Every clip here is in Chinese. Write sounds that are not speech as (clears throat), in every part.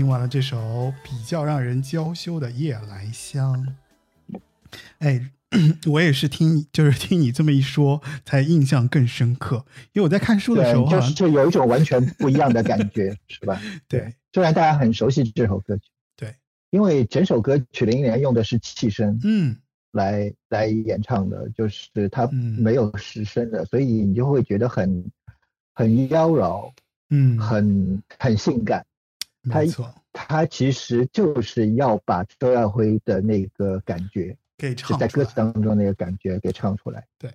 听完了这首比较让人娇羞的《夜来香》。哎，(clears throat) 我也是听，就是听你这么一说，才印象更深刻。因为我在看书的时候，就是就有一种完全不一样的感觉，(laughs) 是吧？对，虽然大家很熟悉这首歌曲，对，因为整首歌曲林忆莲用的是气声，嗯，来来演唱的，就是它没有实声的，所以你就会觉得很很妖娆，嗯，很很性感。没错，他其实就是要把周耀辉的那个感觉。给唱在歌词当中那个感觉给唱出来。对，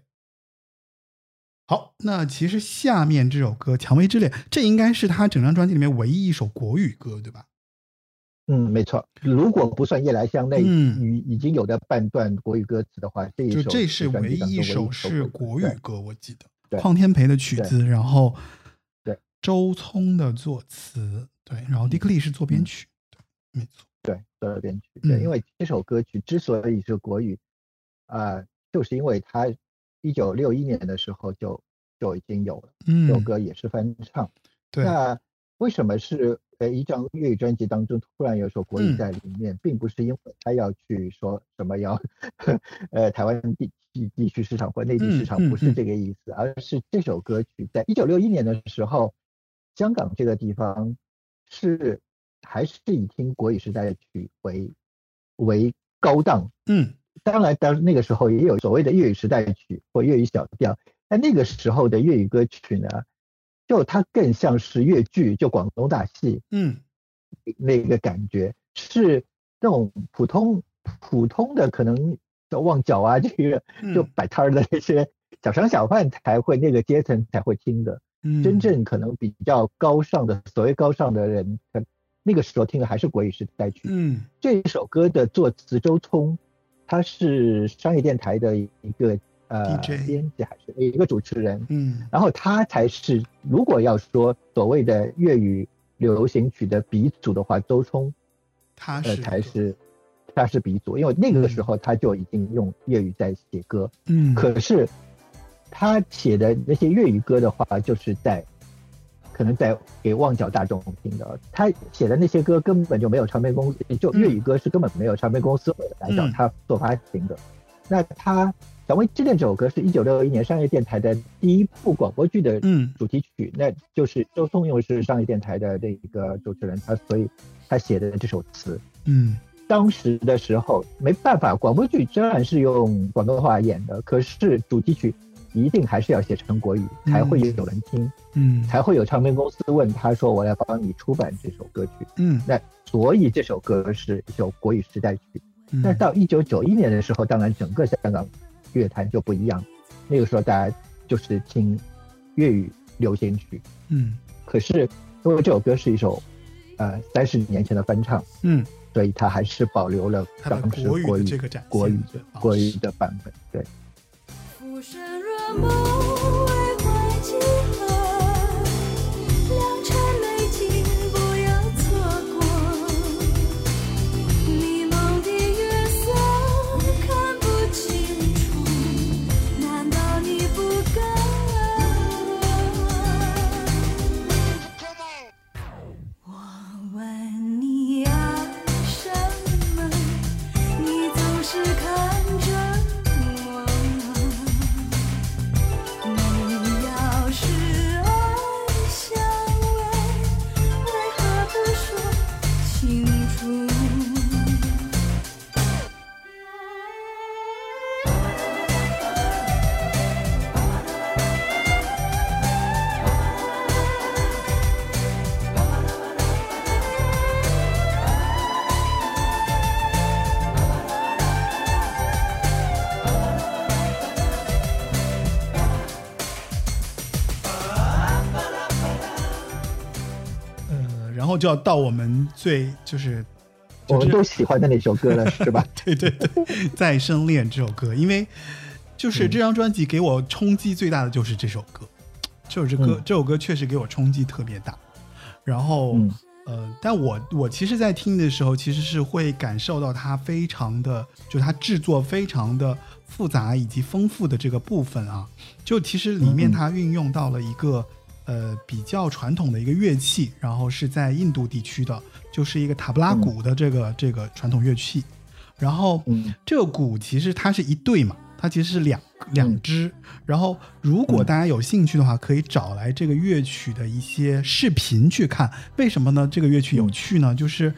好，那其实下面这首歌《蔷薇之恋》，这应该是他整张专辑里面唯一一首国语歌，对吧？嗯，没错。如果不算《夜来香》那已已经有的半段国语歌词的话，这一首就这是唯一一首是国语歌，我记得。邝天培的曲子，然后对周聪的作词，对，然后迪克利是做编曲，对，没错。对，做了编曲。对，因为这首歌曲之所以是国语，啊，就是因为它一九六一年的时候就就已经有了。嗯，这首歌也是翻唱。对。那为什么是呃一张粤语专辑当中突然有首国语在里面，并不是因为他要去说什么要 (laughs) 呃台湾地地地区市场或内地市场，不是这个意思，而是这首歌曲在一九六一年的时候，香港这个地方是。还是以听国语时代曲为为高档，嗯，当然，当那个时候也有所谓的粤语时代曲或粤语小调，但那个时候的粤语歌曲呢，就它更像是粤剧，就广东大戏，嗯，那个感觉。是那种普通普通的，可能叫旺角啊，这个就摆摊儿的那些小商小贩才会那个阶层才会听的，嗯，真正可能比较高尚的所谓高尚的人。那个时候听的还是国语时代曲。嗯，这首歌的作词周聪，他是商业电台的一个呃编辑还是一个主持人。嗯，然后他才是如果要说所谓的粤语流行曲的鼻祖的话，周聪，他是才是他是鼻祖，因为那个时候他就已经用粤语在写歌。嗯，可是他写的那些粤语歌的话，就是在。可能在给旺角大众听的，他写的那些歌根本就没有唱片公司，就粤语歌是根本没有唱片公司来找他做发行的。那他《小薇之恋》这首歌是一九六一年商业电台的第一部广播剧的主题曲，那就是周松又是商业电台的这一个主持人，他所以他写的这首词，嗯，当时的时候没办法，广播剧虽然是用广东话演的，可是主题曲。一定还是要写成国语，才会有人听，嗯，才会有唱片公司问他说：“我要帮你出版这首歌曲。”嗯，那所以这首歌是一首国语时代曲。但是到一九九一年的时候，当然整个香港乐坛就不一样，那个时候大家就是听粤语流行曲。嗯，可是因为这首歌是一首呃三十年前的翻唱，嗯，所以它还是保留了当时国语这个国语的国语的版本，对。梦。就要到我们最就是我们都喜欢的那首歌了，(laughs) 是吧？对对对，《再生恋》这首歌，因为就是这张专辑给我冲击最大的就是这首歌，就是歌这首歌确实给我冲击特别大。然后呃，但我我其实，在听的时候，其实是会感受到它非常的，就它制作非常的复杂以及丰富的这个部分啊。就其实里面它运用到了一个呃比较传统的一个乐器，然后是在印度地区的，就是一个塔布拉鼓的这个这个传统乐器。然后这个鼓其实它是一对嘛，它其实是两两只。然后如果大家有兴趣的话，可以找来这个乐曲的一些视频去看。为什么呢？这个乐曲有趣呢？就是。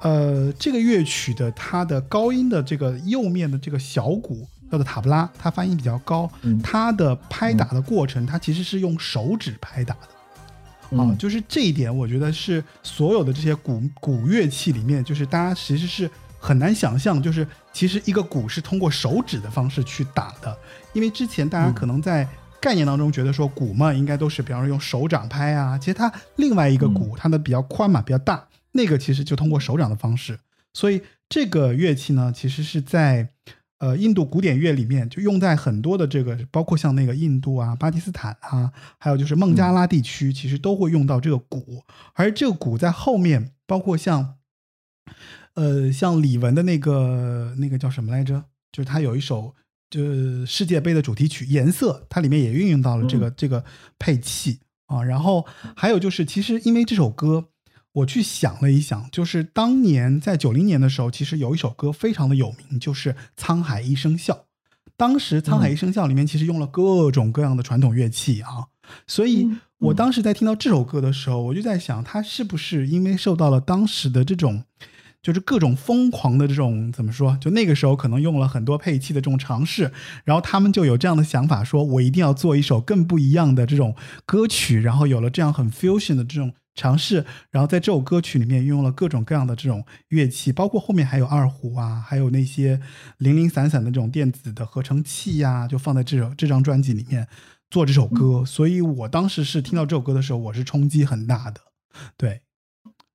呃，这个乐曲的它的高音的这个右面的这个小鼓叫做塔布拉，它发音比较高。它的拍打的过程，它其实是用手指拍打的。啊，就是这一点，我觉得是所有的这些鼓鼓乐器里面，就是大家其实是很难想象，就是其实一个鼓是通过手指的方式去打的。因为之前大家可能在概念当中觉得说鼓嘛，应该都是比方说用手掌拍啊，其实它另外一个鼓，它的比较宽嘛，比较大。那个其实就通过手掌的方式，所以这个乐器呢，其实是在呃印度古典乐里面就用在很多的这个，包括像那个印度啊、巴基斯坦啊，还有就是孟加拉地区，其实都会用到这个鼓。而这个鼓在后面，包括像呃像李玟的那个那个叫什么来着？就是他有一首就世界杯的主题曲《颜色》，它里面也运用到了这个这个配器啊。然后还有就是，其实因为这首歌。我去想了一想，就是当年在九零年的时候，其实有一首歌非常的有名，就是《沧海一声笑》。当时《沧海一声笑》里面其实用了各种各样的传统乐器啊，所以我当时在听到这首歌的时候，我就在想，它是不是因为受到了当时的这种，就是各种疯狂的这种怎么说？就那个时候可能用了很多配器的这种尝试，然后他们就有这样的想法，说我一定要做一首更不一样的这种歌曲，然后有了这样很 fusion 的这种。尝试，然后在这首歌曲里面运用了各种各样的这种乐器，包括后面还有二胡啊，还有那些零零散散的这种电子的合成器呀，就放在这首这张专辑里面做这首歌。所以我当时是听到这首歌的时候，我是冲击很大的。对，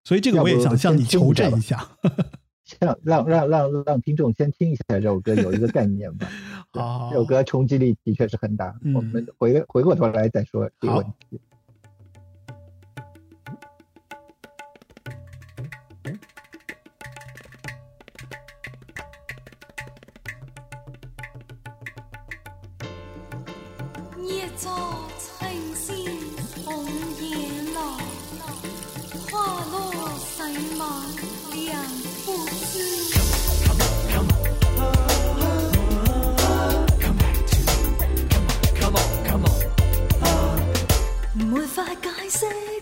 所以这个我也想向你求证一下，让让让让让听众先听一下这首歌，有一个概念吧。(laughs) 好，这首歌冲击力的确是很大。我们回回过头来再说这个问题。一朝春心鸿雁来花落谁能两不知没法解释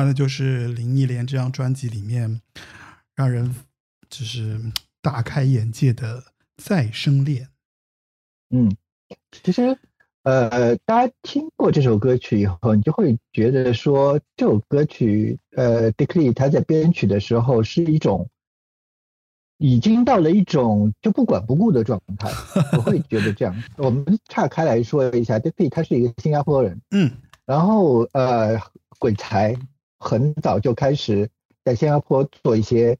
刚刚听完的就是林忆莲这张专辑里面让人就是大开眼界的《再生恋》。嗯，其实呃，大家听过这首歌曲以后，你就会觉得说这首歌曲呃 d i c k l e y 他在编曲的时候是一种已经到了一种就不管不顾的状态。我会觉得这样。我们岔开来说一下，Dick Lee 他是一个新加坡人。嗯，然后呃。鬼才很早就开始在新加坡做一些，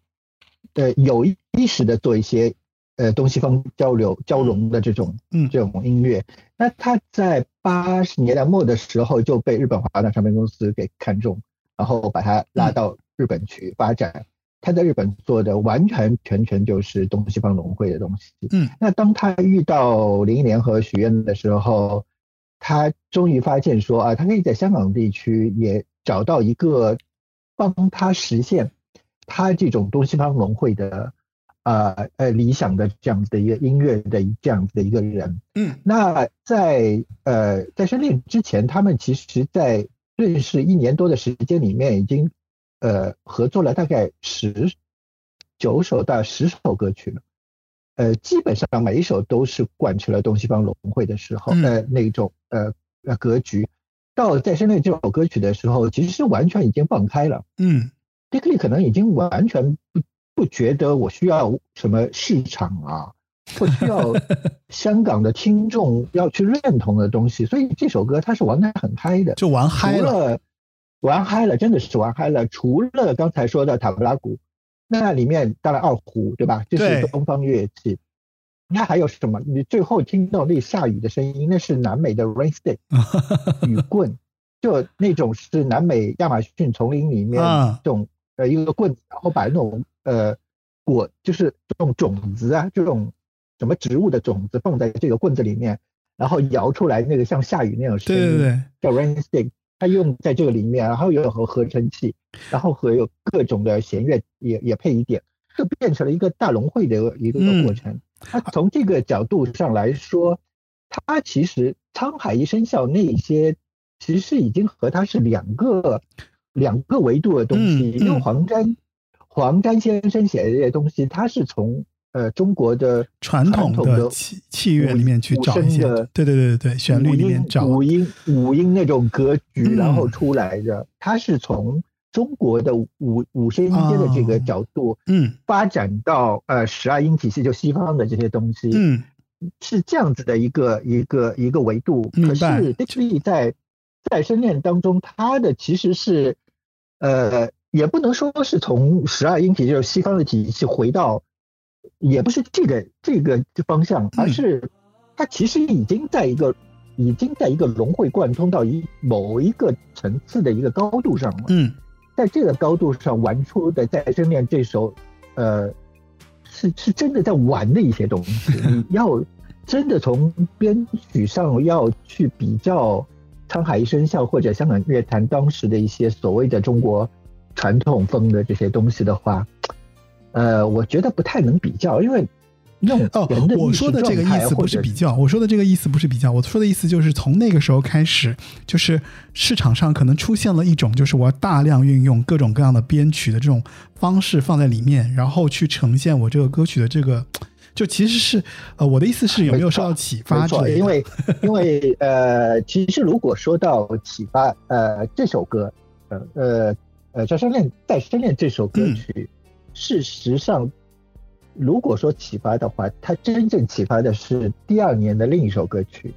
呃，有意识的做一些呃东西方交流交融的这种嗯这种音乐。那他在八十年代末的时候就被日本华纳唱片公司给看中，然后把他拉到日本去发展。他在日本做的完全全全就是东西方融汇的东西。嗯，那当他遇到林忆莲和许愿的时候，他终于发现说啊，他可以在香港地区也。找到一个帮他实现他这种东西方融汇的呃呃理想的这样子的一个音乐的这样子的一个人，嗯，那在呃在深恋之前，他们其实在认识一年多的时间里面，已经呃合作了大概十九首到十首歌曲了，呃，基本上每一首都是贯彻了东西方融汇的时候呃那种呃呃格局。到《再生恋》这首歌曲的时候，其实是完全已经放开了。嗯，Dick Lee 可能已经完全不不觉得我需要什么市场啊，(laughs) 或需要香港的听众要去认同的东西，所以这首歌他是玩的很嗨的，就玩嗨了，玩嗨了，真的是玩嗨了。除了刚才说的塔布拉鼓，那里面当然二胡对吧？这是东方乐器。那还有什么？你最后听到那下雨的声音，那是南美的 rain stick (laughs) 雨棍，就那种是南美亚马逊丛林里面这种呃一个棍子，然后把那种呃果就是这种种子啊，这种什么植物的种子放在这个棍子里面，然后摇出来那个像下雨那种声音，叫 rain stick，它用在这个里面，然后又有合合成器，然后和有各种的弦乐也也配一点，就变成了一个大融汇的一个过程。他从这个角度上来说，他其实沧海一声笑那些，其实已经和他是两个两个维度的东西。因为黄沾黄沾先生写的这些东西，他是从呃中国的传统的器器乐里面去找一些，对对对对对，旋律里面找五音五音那种格局，然后出来的。他是从。中国的五五声音阶的这个角度，嗯，发展到呃十二音体系，就西方的这些东西，嗯，是这样子的一个一个一个维度。可是 d i c k 在在声恋当中，它的其实是呃，也不能说是从十二音体就是西方的体系回到，也不是这个这个方向，而是它其实已经在一个已经在一个融会贯通到一某一个层次的一个高度上了，嗯。在这个高度上玩出的《再生恋》这首，呃，是是真的在玩的一些东西。(laughs) 你要真的从编曲上要去比较《沧海一声笑》或者香港乐坛当时的一些所谓的中国传统风的这些东西的话，呃，我觉得不太能比较，因为那种哦，我说的这个意思不是比较，我说的这个意思不是比较，我说的意思就是从那个时候开始，就是市场上可能出现了一种，就是我要大量运用各种各样的编曲的这种方式放在里面，然后去呈现我这个歌曲的这个，就其实是呃，我的意思是有没有受到启发没错，之类的？因为因为呃，其实如果说到启发，呃，这首歌，呃呃呃，《在深恋》在深恋这首歌曲，事实上，如果说启发的话，他真正启发的是第二年的另一首歌曲，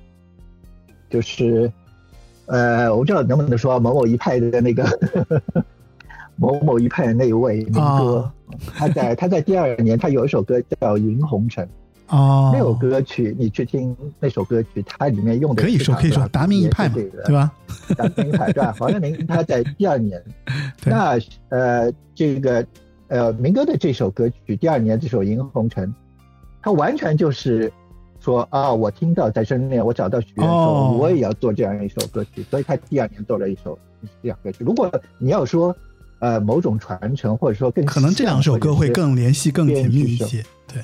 就是呃，我不知道能不能说某某一派的那个 (laughs) 某某一派的那一位民歌，啊他在他在第二年，他有一首歌叫《银红尘》。哦，那首歌曲，你去听那首歌曲，它里面用的可以说可以说达明一派嘛，对吧？达明一派对吧？黄耀明他在第二年，(laughs) 那呃这个呃民歌的这首歌曲，第二年这首《萤红尘》，它完全就是说啊，我听到在深恋，我找到许愿哦说我也要做这样一首歌曲，所以他第二年做了一首这样歌曲。如果你要说呃某种传承，或者说更可能这两首歌会更联系、更紧密一些，对，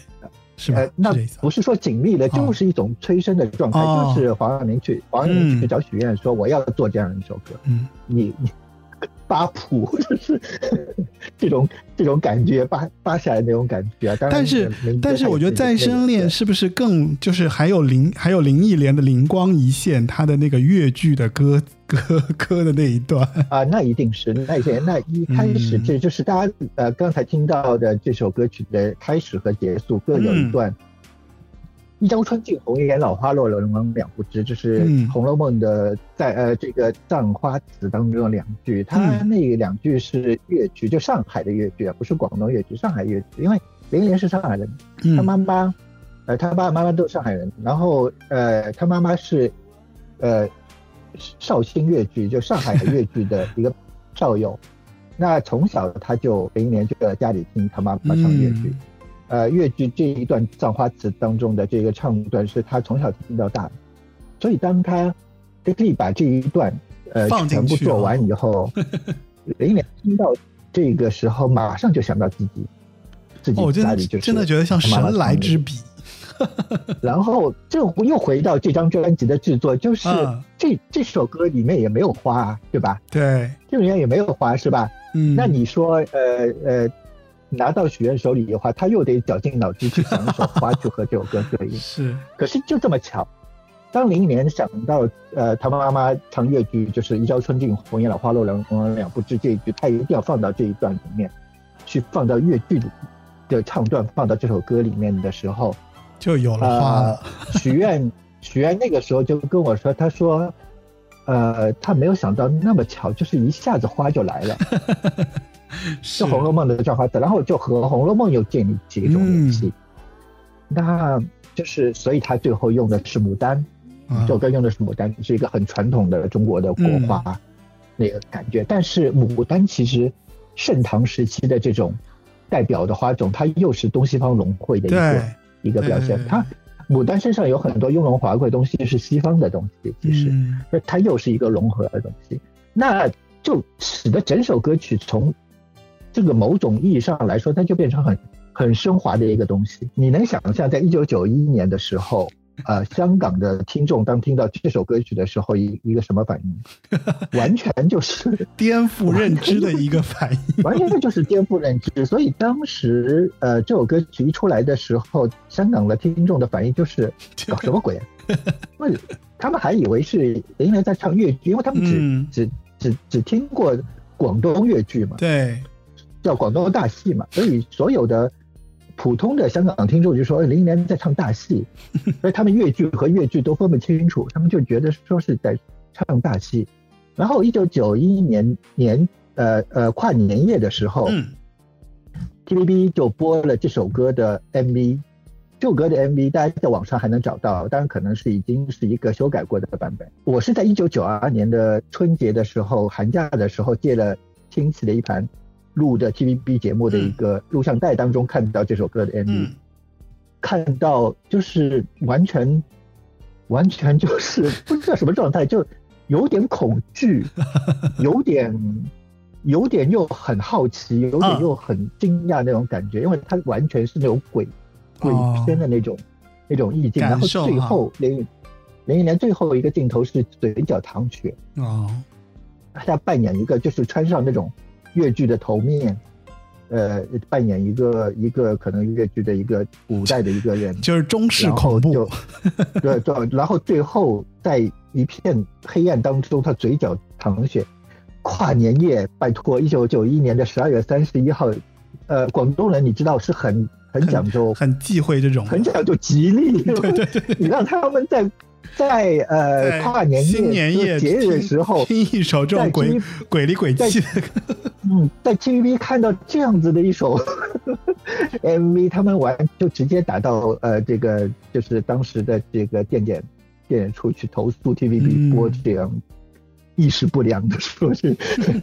是吧？呃，那不是说紧密的，哦。就是一种催生的状态，哦。就是黄耀明去黄耀明嗯去找许愿说我要做这样一首歌，嗯，你你扒谱 (laughs) 就是这种这种感觉扒扒下来那种感觉啊。但是但是我觉得《再生恋》是是不是更就是还有林还有林忆莲的灵光一现，她的那个越剧的歌歌歌的那一段，啊，那一定是那些那一开始嗯这就是大家呃刚才听到的这首歌曲的开始和结束各有嗯一段。一朝春尽红颜老花落，人亡两不知。这是嗯《红楼梦》的在呃这个葬花词当中的两句，它嗯那两句是粤剧，就上海的粤剧啊，不是广东粤剧，上海粤剧。因为林忆莲是上海人，他嗯妈妈，呃，他爸爸妈妈都是上海人，然后呃，他妈妈是呃绍兴粤剧，就上海的粤剧的一个少友。那从小他就林忆莲就在家里听他妈妈唱粤剧，呃，越剧这一段葬花词当中的这个唱段是他从小听到大的，所以当他可以把这一段呃放进去全部做哦完以后，(laughs) 林良听到这个时候，马上就想到自己自己家里就是真的觉得像神来之笔，(laughs) 然后这又回到这张专辑的制作，就是嗯这、这首歌里面也没有花，啊对吧？对，这里面也没有花，是吧？嗯，那你说，呃呃，拿到许愿手里的话，他又得绞尽脑汁去想一首花去和这首歌对应。(laughs) 是。可是就这么巧，当林忆莲想到呃，他妈妈唱越剧就是“一朝春尽红颜老花落，人亡两不知”这一句，他一定要放到这一段里面，去放到越剧里的唱段，放到这首歌里面的时候，就有了花。呃，，许愿 (laughs) 许愿那个时候就跟我说，他说，呃，他没有想到那么巧，就是一下子花就来了，(laughs) 是。是《红楼梦》的叫花子，然后就和《红楼梦》又建立起一种联系。那就是，所以他最后用的是牡丹，啊。这首歌用的是牡丹，是一个很传统的中国的国花、嗯。那个感觉。但是牡丹其实盛唐时期的这种代表的花种，它又是东西方融汇的一个一个表。现。它牡丹身上有很多雍容华贵的东西是西方的东西，其实，它又是一个融合的东西，那就使得整首歌曲从这个某种意义上来说，它就变成很很升华的一个东西。你能想象，在一九九一年的时候，呃，香港的听众当听到这首歌曲的时候，一一个什么反应？(laughs) 完全就是颠覆认知的一个反应，(laughs) 完全就是颠覆认知。所以当时呃这首歌曲一出来的时候，香港的听众的反应就是 (laughs) 搞什么鬼啊？他们还以为是林忆莲在唱粤剧，因为他们只、嗯只只只听过广东粤剧嘛，对，叫广东大戏嘛，所以所有的普通的香港听众就说哎林忆莲在唱大戏，(laughs) 所以他们粤剧和粤剧都分不清楚，他们就觉得说是在唱大戏。然后一九九一年年呃呃跨年夜的时候、嗯 t v b 就播了这首歌的 MV。这首歌的 MV 大家在网上还能找到，当然可能是已经是一个修改过的版本。我是在一九九二年的春节的时候，寒假的时候借了亲戚的一盘录的 TVB 节目的一个录像带当中看到这首歌的 MV，、嗯看到就是完全完全就是 (laughs) 不知道什么状态，就有点恐惧，(laughs) 有点有点又很好奇，有点嗯又很惊讶那种感觉，因为它完全是那种鬼鬼片的那种、那种意境。然后最后零零一年最后一个镜头是嘴角淌血。哦，他扮演一个就是穿上那种越剧的头面。呃，扮演一个一个可能越剧的一个古代的一个人，(laughs) 就是中式恐怖，(laughs) 对对，然后最后在一片黑暗当中，他嘴角淌血。跨年夜，拜托，一九九一年的十二月三十一号，呃，广东人你知道是很很讲究，很忌讳这种，很讲究吉利，对 (laughs) 对对，你让他们在。在呃跨年夜节日的时候听一首这种鬼鬼里鬼气的，嗯，在 TVB 看到这样子的一首 (laughs) MV，他们玩就直接打到呃这个就是当时的这个电检电检处去投诉 TVB 播这样意识不良的说是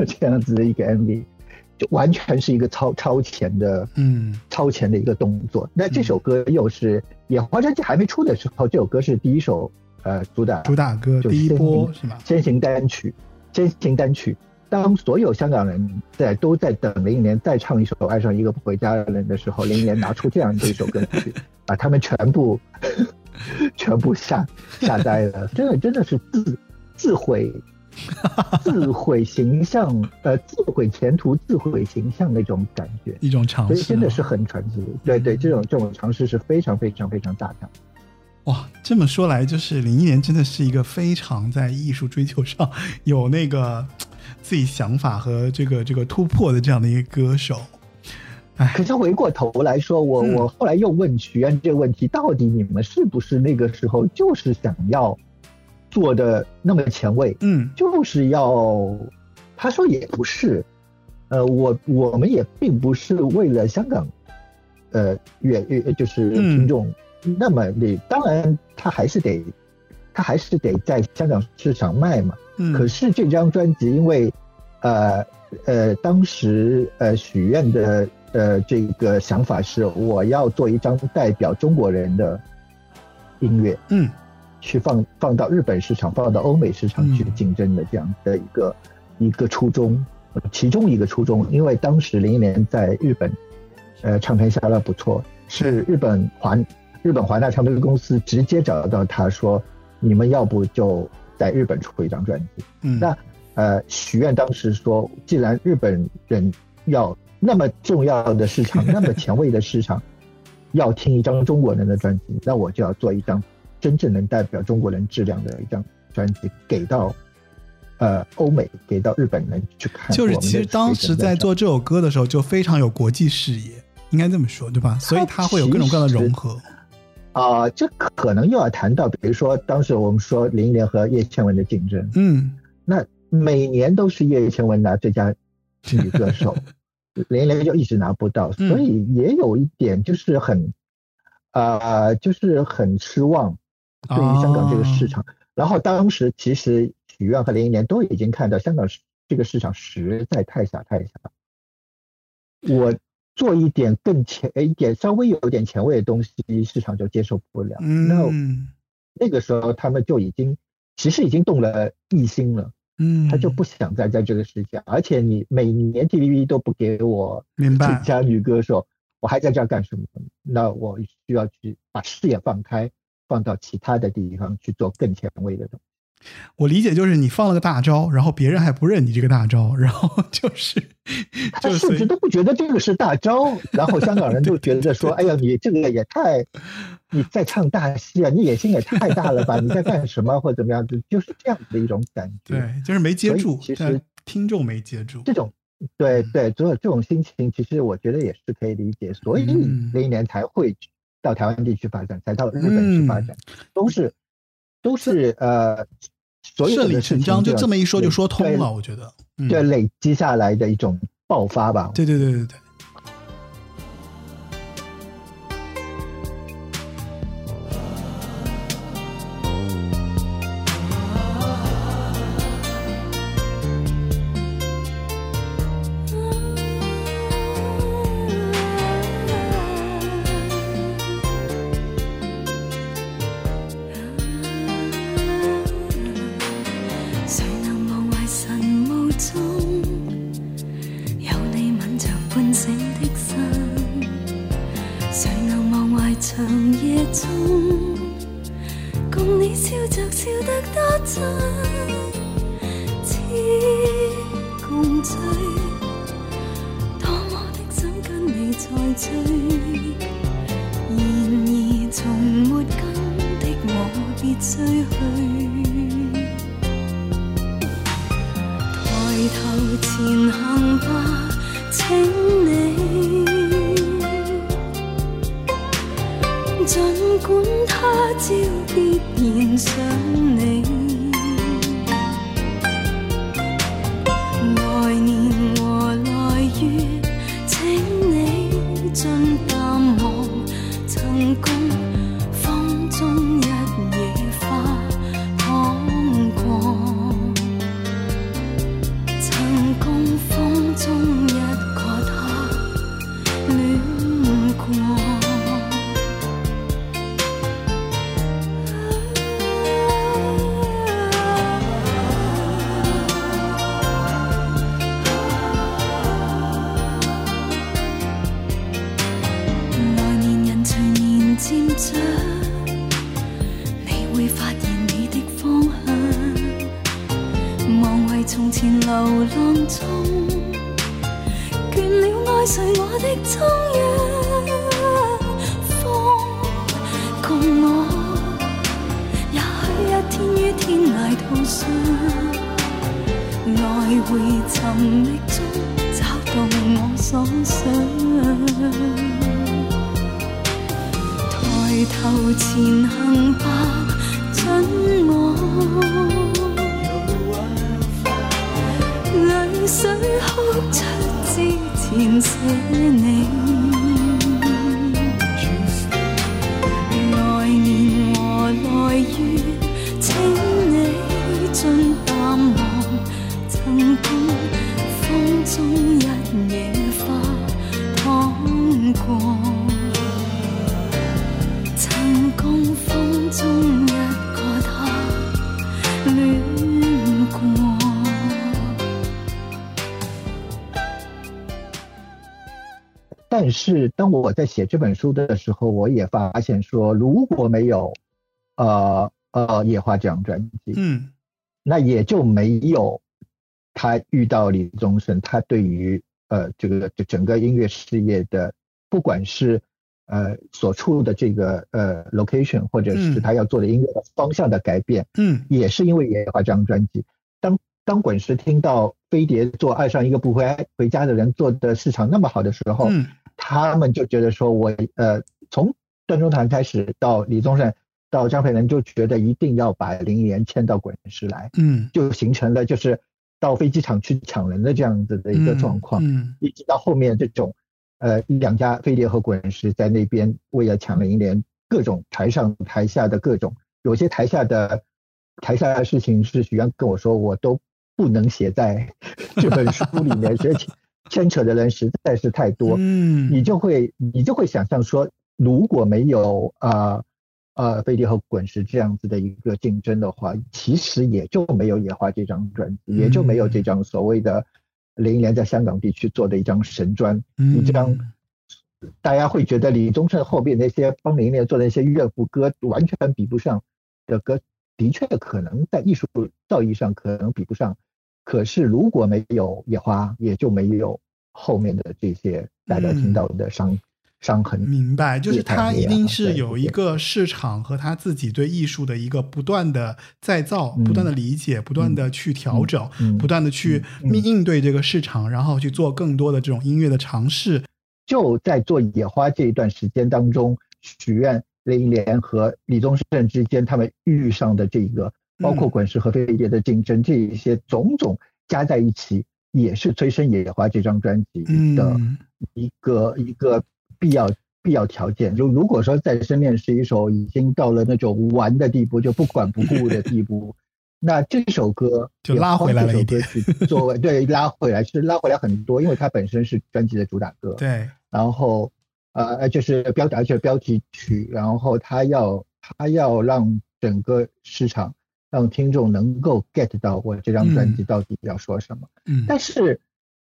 这样子的一个 MV，就完全是一个超超前的嗯超前的一个动作。那这首歌又是野花专辑还没出的时候，这首歌是第一首。呃，主打主打歌第一波是吗？先行单曲，先行单曲。当所有香港人在都在等林忆莲再唱一首《爱上一个不回家的人》的时候，林忆莲拿出这样的一首歌曲，把他们全部 (laughs) 全部吓吓呆了。真的真的是自自毁自毁形象，呃，自毁前途、自毁形象那种感觉，一种尝试，所以真的是很传奇。对对，这种这种尝试是非常非常非常大胆。哇，这么说来，就是林忆莲真的是一个非常在艺术追求上有那个自己想法和这个这个突破的这样的一个歌手。哎，可是回过头来说，我我后来又问徐安这个问题：到底你们是不是那个时候就是想要做的那么前卫？嗯，就是要他说也不是，呃，我我们也并不是为了香港，呃，乐乐就是听众。那么你当然他还是得，他还是得在香港市场卖嘛。嗯。可是这张专辑，因为，呃呃，当时呃许愿的呃这个想法是，我要做一张代表中国人的音乐，嗯，去放放到日本市场，放到欧美市场去竞争的这样的一个一个初衷，其中一个初衷，因为当时零一年在日本，呃，唱片销量不错，是日本华。日本华纳唱片公司直接找到他说：“你们要不就在日本出一张专辑？”嗯，那呃，许愿当时说：“既然日本人要那么重要的市场，那么前卫的市场，要听一张中国人的专辑，那我就要做一张真正能代表中国人质量的一张专辑，给到呃欧美，给到日本人去看。”就是其实当时在做这首歌的时候，就非常有国际视野，应该这么说对吧？所以它会有各种各样的融合。啊，这可能又要谈到，比如说当时我们说林忆莲和叶倩文的竞争，嗯，那每年都是叶倩文拿最佳女歌手，(laughs) 林忆莲就一直拿不到，所以也有一点就是很，啊，就是很失望对于香港这个市场。然后当时其实许愿和林忆莲都已经看到香港这个市场实在太小太小，我。做一点更前一点，稍微有点前卫的东西，市场就接受不了。那那个时候他们就已经其实已经动了异心了。嗯，他就不想再在这个世界，而且你每年 TVB 都不给我最佳女歌手，我还在这儿干什么？那我需要去把视野放开，放到其他的地方去做更前卫的东西。我理解就是你放了个大招，然后别人还不认你这个大招，然后 (laughs) 就是，他甚至都不觉得这个是大招，然后香港人就觉得说：“哎呀，你这个也太，你在唱大戏啊，你野心也太大了吧？你在干什么或者怎么样子？”就是这样子的一种感觉。对，就是没接住，其实听众没接住。这种，对对，所有这种心情，其实我觉得也是可以理解。所以那一年才会到台湾地区发展，才到日本去发展，都是都是呃。顺理成章，就这么一说就说通了，我觉得，对累积下来的一种爆发吧。对对对对对。多真，似共醉，多么的想跟你再追，然而从没跟的我别追去。抬头前行吧，请你。尽管他朝必然想曾共風中一個他戀過。但是当我在写这本书的时候，我也发现说，如果没有呃呃野花这张专辑，嗯那也就没有他遇到李宗盛，他对于呃这个这整个音乐事业的，不管是呃所处的这个呃 location，或者是嗯。他要做的音乐的方向的改变，嗯。也是因为野花这张专辑。当当滚石听到飞碟做《爱上一个不回回家的人》做的市场那么好的时候，嗯。他们就觉得说我呃从段中堂开始到李宗盛到张培仁就觉得一定要把林忆莲签到滚石来，嗯。就形成了就是到飞机场去抢人的这样子的一个状况，嗯。一直到后面这种呃两家飞碟和滚石在那边为了抢林忆莲，各种台上台下的各种，有些台下的台下的事情是许愿跟我说我都不能写在 (laughs) 这本书里面，而且牵扯的人实在是太多。嗯，你就会你就会想象说，如果没有呃呃飞碟和滚石这样子的一个竞争的话，其实也就没有野花这张专辑，也就没有这张所谓的林忆莲在香港地区做的一张神专，嗯。一张大家会觉得李宗盛后边那些帮林忆莲做的那些乐府歌完全比不上。的歌，的确可能在艺术造诣上可能比不上，可是如果没有野花，也就没有后面的这些大家听到的伤、伤痕。明白，就是他一定是有一个市场和他自己对艺术的一个不断的再造、嗯不断的理解、不断的去调整、嗯不断的去嗯嗯应对这个市场，然后去做更多的这种音乐的尝试。就在做野花这一段时间当中，许愿、林忆莲和李宗盛之间他们遇上的这个，包括滚石和飞碟的竞争，这一些种种加在一起，也是催生野花这张专辑的嗯一个、一个必要必要条件。就如果说《再生恋》是一首已经到了那种玩的地步，就不管不顾的地步。(laughs) 那这首歌就拉回来了一点作为 (laughs) 对拉回来是拉回来很多，因为它本身是专辑的主打歌。对，然后呃就是标而且标题曲，然后他要他要让整个市场让听众能够 get 到我这张专辑到底要说什么，嗯，但是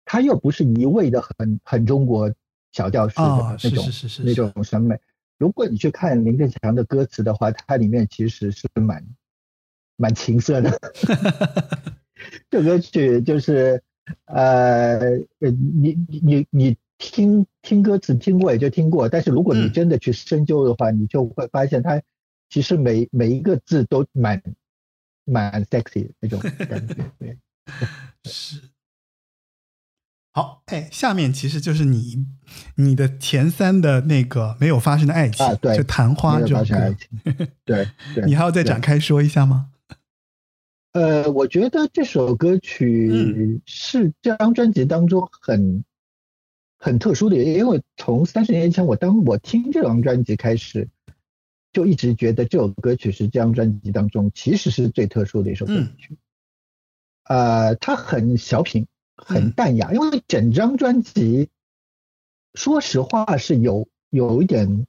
他又不是一味的很很中国小调式的那种、那种审美。如果你去看林振强的歌词的话，它里面其实是蛮蛮情色的。(laughs) 这歌曲就是呃呃，你你你听听歌词听过也就听过，但是如果你真的去深究的话，你就会发现它其实每每一个字都蛮蛮 sexy 的那种感觉。对，(laughs) 是。好，哎，下面其实就是你你的前三的那个没有发生的爱情，对，就昙花这首歌，对，(laughs) 你还要再展开说一下吗？呃，我觉得这首歌曲是这张专辑当中很很特殊的，因为从三十年前我当我听这张专辑开始，就一直觉得这首歌曲是这张专辑当中其实是最特殊的一首歌曲。呃，它很小品。很淡雅，因为整张专辑，说实话是有有一点，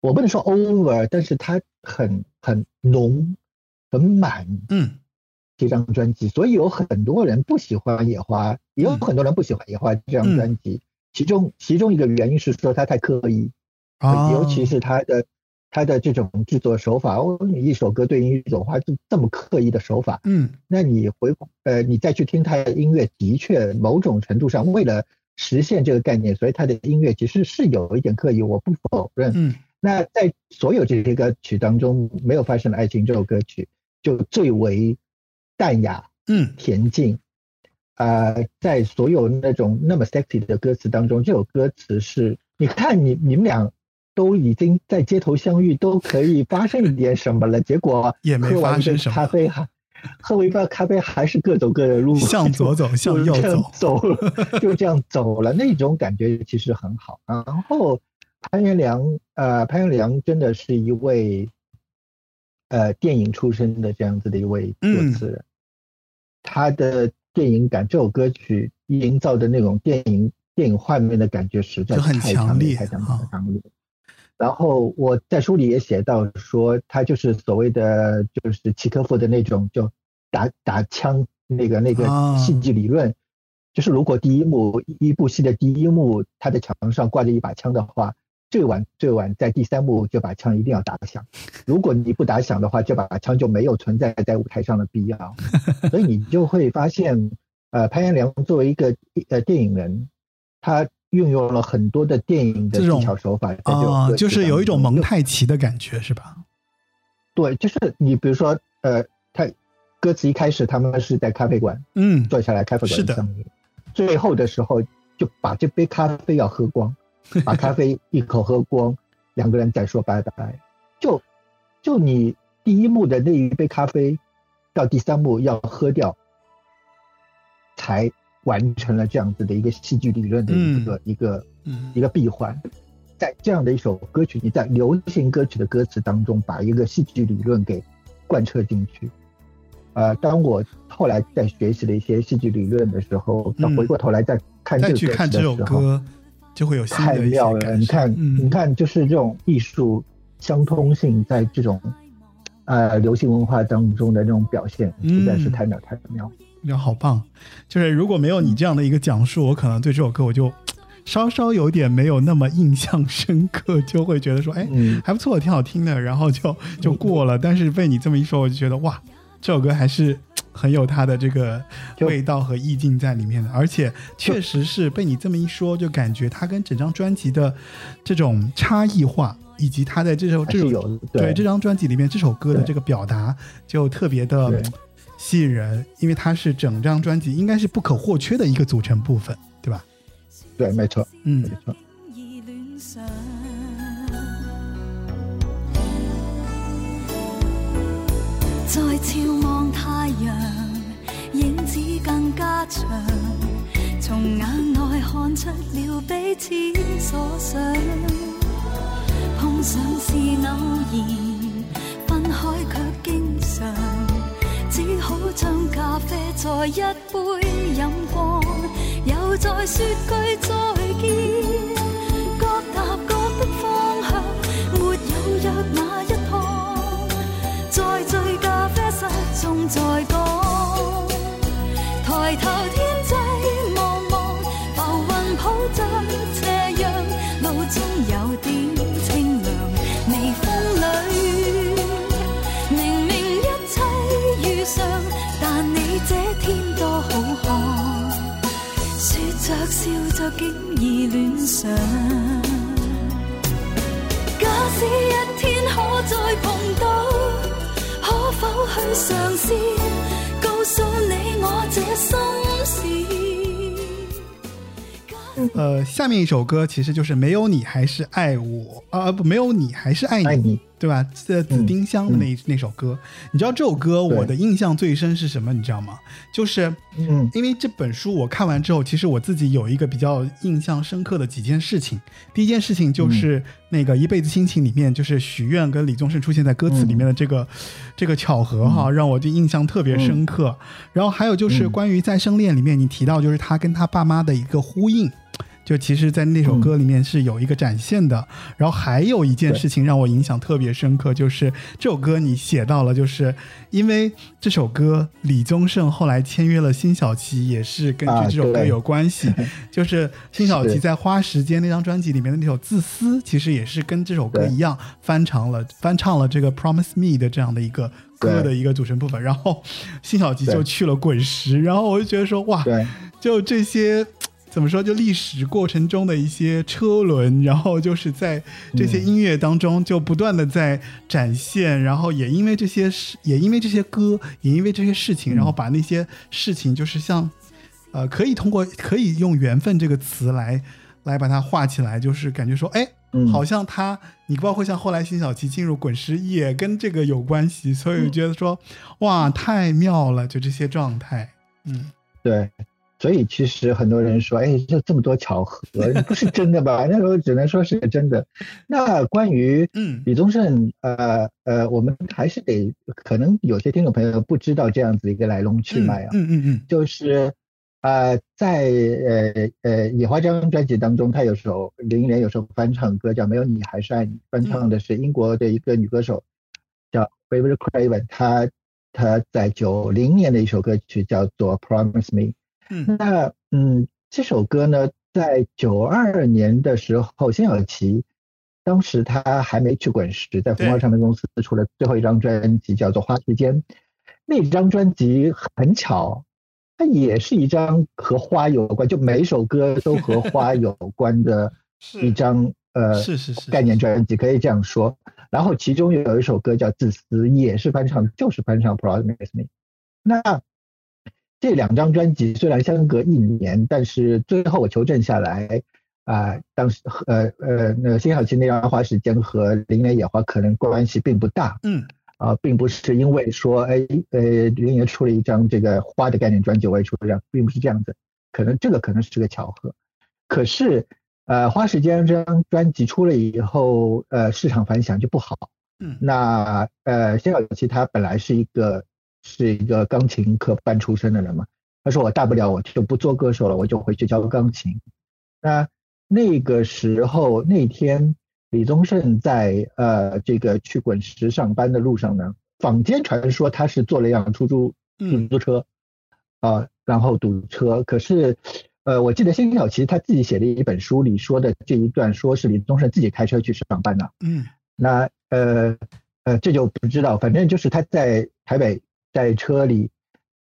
我不能说 over，但是它很很浓，很满。嗯，这张专辑，所以有很多人不喜欢野花，也有很多人不喜欢野花这张专辑。其中其中一个原因是说它太刻意，尤其是它的。他的这种制作手法，哦，你一首歌对应一种话，就这么刻意的手法，嗯，那你回呃，你再去听他的音乐，的确某种程度上为了实现这个概念，所以他的音乐其实是有一点刻意，我不否认。嗯，那在所有这些歌曲当中，没有发生的爱情这首歌曲就最为淡雅，嗯，恬静，啊，在所有那种那么 sexy 的歌词当中，这首歌词是，你看你你们俩。都已经在街头相遇，都可以发生一点什么了，结果也没发生什么。咖啡还喝完一杯咖啡，还是各走各的路，向左走，向右走，走 (laughs) 就这样走了。那种感觉其实很好。然后潘元良，呃，潘元良真的是一位呃电影出身的这样子的一位作词人，他的电影感，这首歌曲营造的那种电影电影画面的感觉实在太强烈，太强烈。然后我在书里也写到说，他就是所谓的就是契科夫的那种，就打打枪那个那个戏剧理论，就是如果第一幕一部戏的第一幕他的墙上挂着一把枪的话，最晚最晚在第三幕就把枪一定要打响，如果你不打响的话，这把枪就没有存在在舞台上的必要，(laughs) 所以你就会发现，呃，潘元良作为一个呃电影人，他。运用了很多的电影的技巧手法啊，就是有一种蒙太奇的感觉，是吧？对，就是你比如说，呃，他歌词一开始他们是在咖啡馆，嗯，坐下来咖啡馆相遇，最后的时候就把这杯咖啡要喝光，(laughs) 把咖啡一口喝光，两个人再说拜拜。就就你第一幕的那一杯咖啡，到第三幕要喝掉，才。完成了这样子的一个戏剧理论的一个一个一个闭环，在这样的一首歌曲，你在流行歌曲的歌词当中把一个戏剧理论给贯彻进去。呃，当我后来在学习了一些戏剧理论的时候，再回过头来再看这去看的时候，就会有太妙了。你看，你看，就是这种艺术相通性在这种呃流行文化当中的那种表现，实在是太妙太妙。要好棒，就是如果没有你这样的一个讲述，我可能对这首歌我就稍稍有点没有那么印象深刻，就会觉得说，哎，还不错，挺好听的，然后就就过了。但是被你这么一说，我就觉得哇，这首歌还是很有它的这个味道和意境在里面的，而且确实是被你这么一说，就感觉它跟整张专辑的这种差异化，以及它在这首这首对。这张专辑里面这首歌的这个表达，就特别的。吸引人，因为它是整张专辑应该是不可或缺的一个组成部分，对吧？对，没错，嗯，没错。在眺望太阳，影子更加长，从眼内看出了彼此所想，碰上是偶然，分开却经常。只好将咖啡再一杯饮光，又再说句再见，各踏各的方向，没有约那一趟，在醉咖啡室中再讲，抬头天已恋上。假使一天可再碰到，可否去尝试告诉你我这心事？呃，下面一首歌其实就是没有你还是爱我啊不，没有你还是爱你，对吧？这紫丁香的那那首歌，你知道这首歌我的印象最深是什么？你知道吗？就是嗯，因为这本书我看完之后，其实我自己有一个比较印象深刻的几件事情。第一件事情就是那个一辈子心情里面，就是许愿跟李宗盛出现在歌词里面的这个这个巧合哈，让我就印象特别深刻。然后还有就是关于再生恋里面，你提到就是他跟他爸妈的一个呼应。就其实，在那首歌里面是有一个展现的。然后还有一件事情让我影响特别深刻，就是这首歌你写到了，就是因为这首歌李宗盛后来签约了辛晓琪，也是根据这首歌有关系。(laughs) 就是辛晓琪在《花时间》那张专辑里面的那首《自私》，其实也是跟这首歌一样翻唱了翻唱了这个《Promise Me》的这样的一个歌的一个组成部分。然后辛晓琪就去了滚石，然后我就觉得说哇，就这些。怎么说？就历史过程中的一些车轮，然后就是在这些音乐当中就不断的在展现，然后也因为这些事，也因为这些歌，也因为这些事情，然后把那些事情就是像，呃，可以通过可以用缘分这个词来来把它画起来，就是感觉说，哎，好像他，你包括像后来辛晓琪进入滚石也跟这个有关系，所以觉得说，哇，太妙了，就这些状态，嗯，对。所以其实很多人说，哎，这这么多巧合，不是真的吧？(laughs) 那时候只能说是真的。那关于李宗盛，呃呃，我们还是得，可能有些听众朋友不知道这样子一个来龙去脉啊。嗯嗯嗯。就是呃，在呃呃《野花》这张专辑当中，他有首林忆莲有首翻唱歌叫《没有你还是爱你》，翻唱的是英国的一个女歌手叫 b a b y Craven，她她在九零年的一首歌曲叫做《Promise Me》。嗯，那嗯，这首歌呢，在九二年的时候，辛晓琪当时他还没去滚石，在福茂唱片公司出了最后一张专辑，叫做《花时间》。那张专辑很巧，它也是一张和花有关，就每首歌都和 (laughs) 花有关的一张呃是是是概念专辑，可以这样说。然后其中有一首歌叫《自私》，也是翻唱，就是翻唱《Promise Me》。那这两张专辑虽然相隔一年，但是最后我求证下来，啊，当时呃呃，那个辛晓琪那张《花时间》和《林莲野花》可能关系并不大，嗯，啊，并不是因为说，哎呃，林爷出了一张这个花的概念专辑，我也出了一张，并不是这样子，可能这个可能是个巧合。可是，呃，《花时间》这张专辑出了以后，呃，市场反响就不好，嗯，那呃，辛晓琪她本来是一个。是一个钢琴科班出身的人嘛，他说我大不了我就不做歌手了，我就回去教钢琴。那那个时候那天，李宗盛在呃这个去滚石上班的路上呢，坊间传说他是坐了一辆出租出租车，啊，然后堵车。可是呃，我记得辛晓琪他自己写的一本书里说的这一段，说是李宗盛自己开车去上班的。嗯，那呃呃这就不知道，反正就是他在台北。在车里，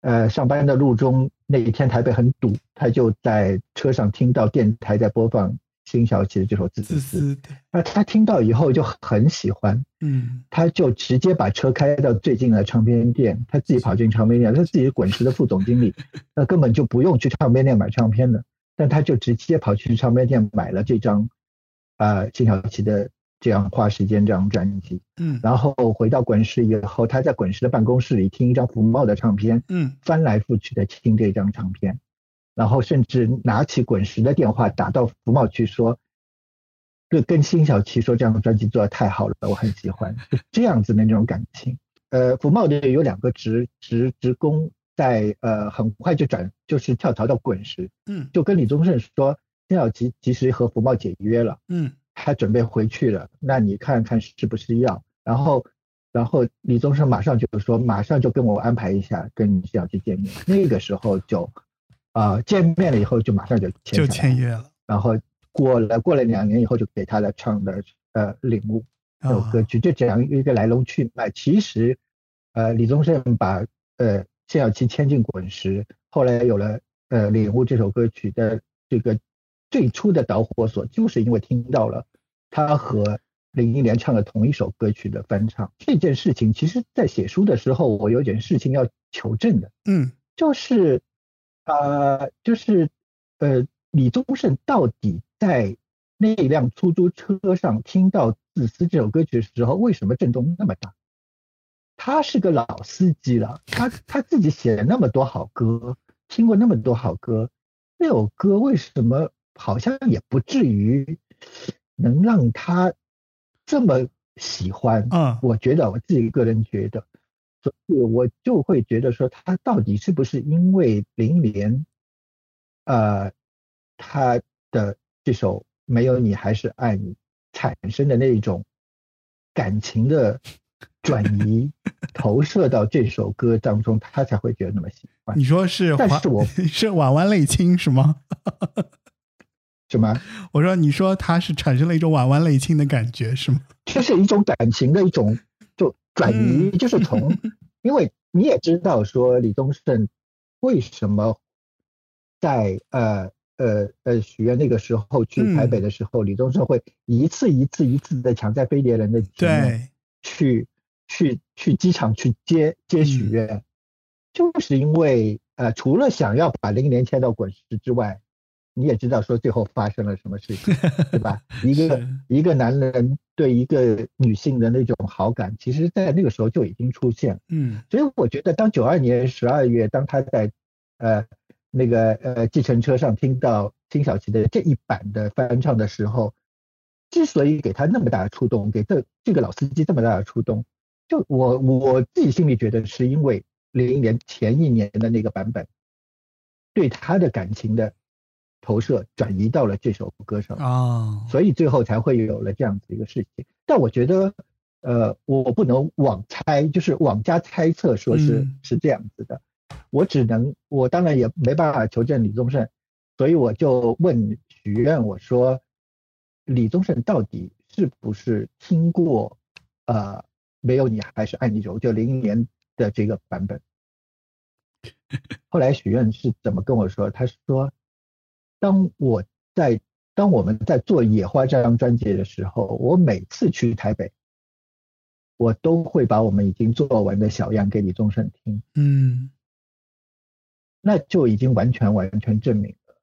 呃，上班的路中，那一天台北很堵，他就在车上听到电台在播放辛晓琪的这首《自私》，那他听到以后就很喜欢，嗯，他就直接把车开到最近的唱片店，他自己跑进唱片店，他自己是滚石的副总经理，(laughs) 那根本就不用去唱片店买唱片的，但他就直接跑去唱片店买了这张，啊，辛晓琪的。这样花时间这样专辑，嗯，然后回到滚石以后，他在滚石的办公室里听一张福茂的唱片，嗯，翻来覆去的听这张唱片，然后甚至拿起滚石的电话打到福茂去说，跟跟辛晓琪说这张专辑做的太好了，我很喜欢，(laughs) 这样子的那种感情。呃，福茂的有两个职职职工在呃很快就转就是跳槽到滚石，嗯，就跟李宗盛说，辛晓琪其实和福茂解约了，嗯。他准备回去了，那你看看是不是要？然后，然后李宗盛马上就说，马上就跟我安排一下，跟你小琪见面。那个时候就，啊，见面了以后就马上就签就签约了。然后过了过了两年以后，就给他了唱的呃《领悟》这首歌曲，就这样一个来龙去脉。其实，呃，李宗盛把呃谢小琪签进滚石，后来有了呃《领悟》这首歌曲的这个最初的导火索，就是因为听到了他和林忆莲唱了同一首歌曲的翻唱。这件事情，其实在写书的时候，我有点事情要求证的。嗯，就是啊，就是呃，李宗盛到底在那辆出租车上听到《自私》这首歌曲的时候，为什么震动那么大？他是个老司机了，他他自己写了那么多好歌，听过那么多好歌，这首歌为什么？好像也不至于能让他这么喜欢。嗯，我觉得我自己个人觉得，所以我就会觉得说，他到底是不是因为林莲，呃，他的这首《没有你还是爱你》产生的那种感情的转移投射到这首歌当中，他才会觉得那么喜欢。你说是？但是我 (laughs) 是婉婉泪倾是吗？(laughs) 什么？我说，你说他是产生了一种婉婉泪倾的感觉，是吗？这是一种感情的一种就转移，就是从，(laughs) 因为你也知道说李宗盛为什么在呃呃呃许愿那个时候去台北的时候，李宗盛会一次一次一次的抢在飞碟人的前面去去去机场去接接许愿，就是因为呃除了想要把零年签到滚石之外。你也知道说最后发生了什么事情，对吧？(laughs) 一个一个男人对一个女性的那种好感，其实在那个时候就已经出现。嗯，所以我觉得当九二年十二月，当他在呃那个呃计程车上听到辛晓琪的这一版的翻唱的时候，之所以给他那么大的触动，给这这个老司机这么大的触动，就我我自己心里觉得是因为零一年前一年的那个版本对他的感情的。投射转移到了这首歌上啊，所以最后才会有了这样子一个事情。但我觉得，呃，我不能妄猜，就是妄加猜测，说是是这样子的。我只能，我当然也没办法求证李宗盛，所以我就问许愿，我说李宗盛到底是不是听过呃没有你还是爱你》就零一年的这个版本？(laughs) 后来许愿是怎么跟我说？他说。当我在当我们在做《野花》这张专辑的时候，我每次去台北，我都会把我们已经做完的小样给李宗盛听。嗯，那就已经完全完全证明了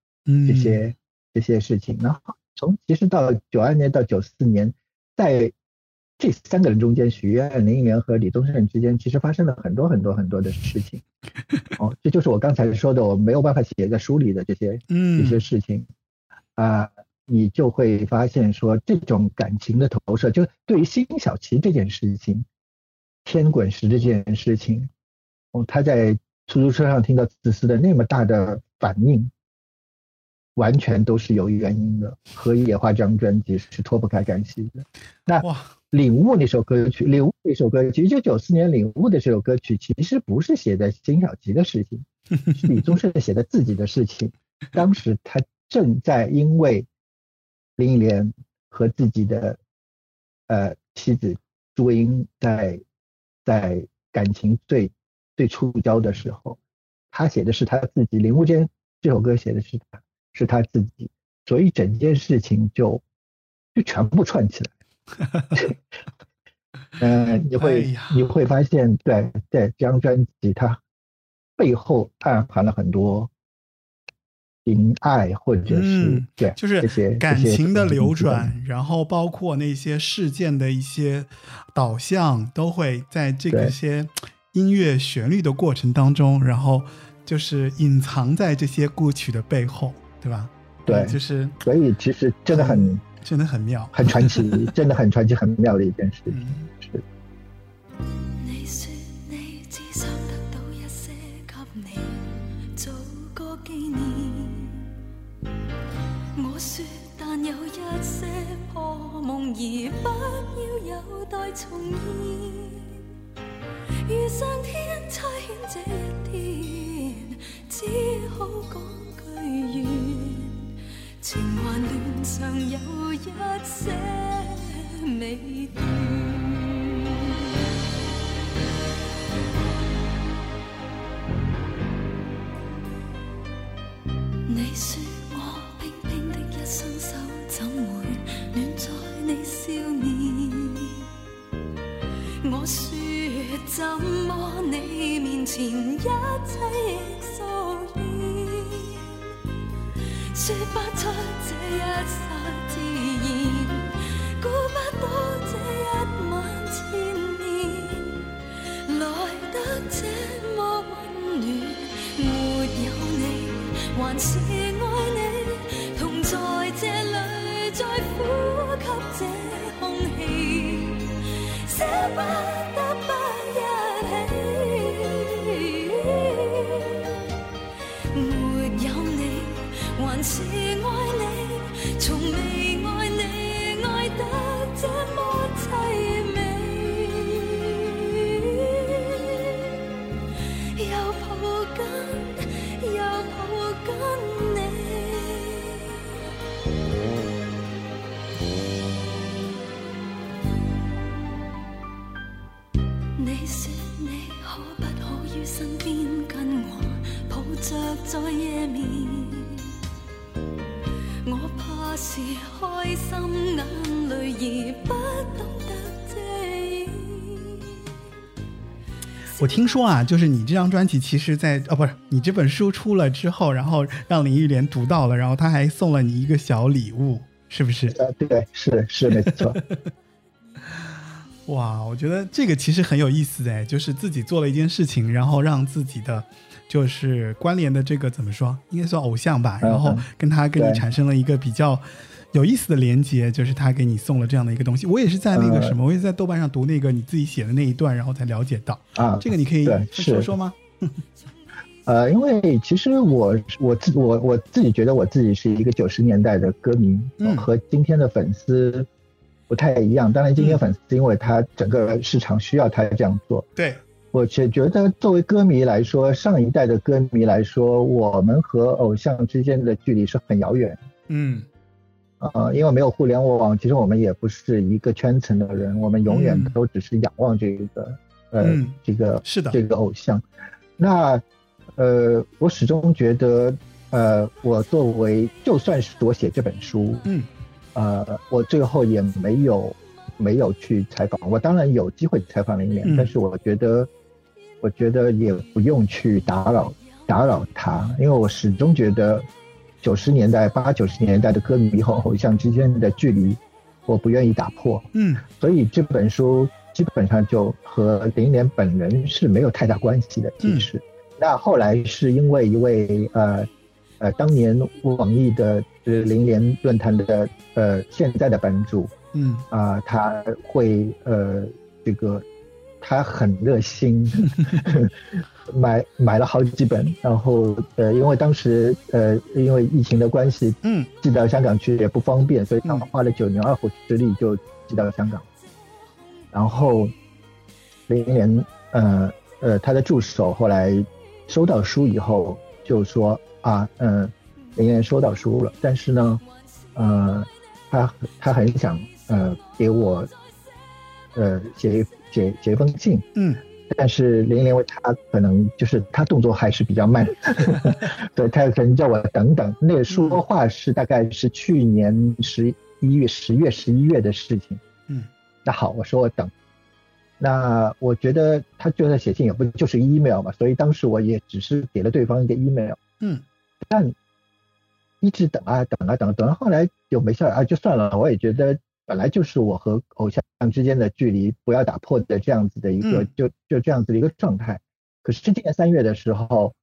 这些这些事情。然后从其实到九二年到九四年，在这三个人中间，许愿、林忆莲和李宗盛之间，其实发生了很多很多很多的事情。(laughs) 哦，这就是我刚才说的，我没有办法写在书里的这些嗯一些事情啊，你就会发现说，这种感情的投射，就对于辛晓琪这件事情，天滚石这件事情，哦，他在出租车上听到自私的那么大的反应。完全都是有原因的，和《野花》这张专辑是脱不开干系的。那《领悟》那首歌曲，《领悟》那首歌曲，一九九四年《领悟》的这首歌曲，其实不是写的辛晓琪的事情，(laughs) 是李宗盛写的自己的事情。当时他正在因为林忆莲和自己的呃妻子朱茵在在感情最最触礁的时候，他写的是他自己，《领悟》间这首歌写的是他。是他自己，所以整件事情就就全部串起来。嗯，(laughs) 你会你会发现，对对，这张专辑它背后暗含了很多情爱，或者是对，就是这些感情的流转，然后包括那些事件的一些导向，都会在这个些音乐旋律的过程当中，然后就是隐藏在这些歌曲的背后。对吧？对，就是，所以其实真的很，真的很妙，很传奇，(laughs) 真的很传奇，很妙的一件事情。是。你说你只想得到一些给你做个纪念，我说但有一些破梦而不要有待重现。如上天差遣这一天，只好讲。愿情还恋上有一些未断。我听说啊，就是你这张专辑，其实在哦，不是你这本书出了之后，然后让林忆莲读到了，然后他还送了你一个小礼物，是不是？呃，对，是是没错。(laughs) 哇，我觉得这个其实很有意思哎，就是自己做了一件事情，然后让自己的就是关联的这个怎么说，应该算偶像吧，然后跟他跟你产生了一个比较有意思的连接，就是他给你送了这样的一个东西。我也是在那个什么，我也是在豆瓣上读那个你自己写的那一段，然后才了解到啊，这个你可以说说吗？(laughs) 呃，因为其实我我自我我自己觉得我自己是一个九十年代的歌迷，嗯和今天的粉丝不太一样。当然，今天粉丝因为他整个市场需要他这样做。对，我觉觉得作为歌迷来说，上一代的歌迷来说，我们和偶像之间的距离是很遥远。嗯呃，因为没有互联网，其实我们也不是一个圈层的人，我们永远嗯都只是仰望这个、呃、嗯这个是的这个偶像。那呃，我始终觉得，呃，我作为就算是我写这本书，嗯呃，我最后也没有没有去采访。我当然有机会采访林忆莲，嗯但是我觉得，我觉得也不用去打扰打扰他，因为我始终觉得九十年代八九十年代的歌迷和偶像之间的距离，我不愿意打破。嗯所以这本书基本上就和林忆莲本人是没有太大关系的。其实，那后来是因为一位呃呃当年网易的是林忆莲论坛的呃现在的版主嗯啊、他会呃这个他很热心，(laughs) 买买了好几本，然后呃因为当时呃因为疫情的关系，嗯。寄到香港去也不方便，所以他们花了九牛二虎之力就寄到了香港。然后林忆莲呃呃他的助手后来收到书以后就说啊嗯、呃、林忆莲收到书了，但是呢呃他他很想呃给我呃写一写写一封信，嗯但是林忆莲为他可能就是他动作还是比较慢，(laughs) 对他可能叫我等等。那个说话是大概是去年十一月、十月、十一月的事情。嗯，那好，我说我等。那我觉得他就算写信，也不就是 email 嘛，所以当时我也只是给了对方一个 email，嗯但一直等啊等啊等，等到后来就没事儿啊，就算了。我也觉得本来就是我和偶像之间的距离不要打破的这样子的一个，嗯。就就这样子的一个状态。可是今年三月的时候，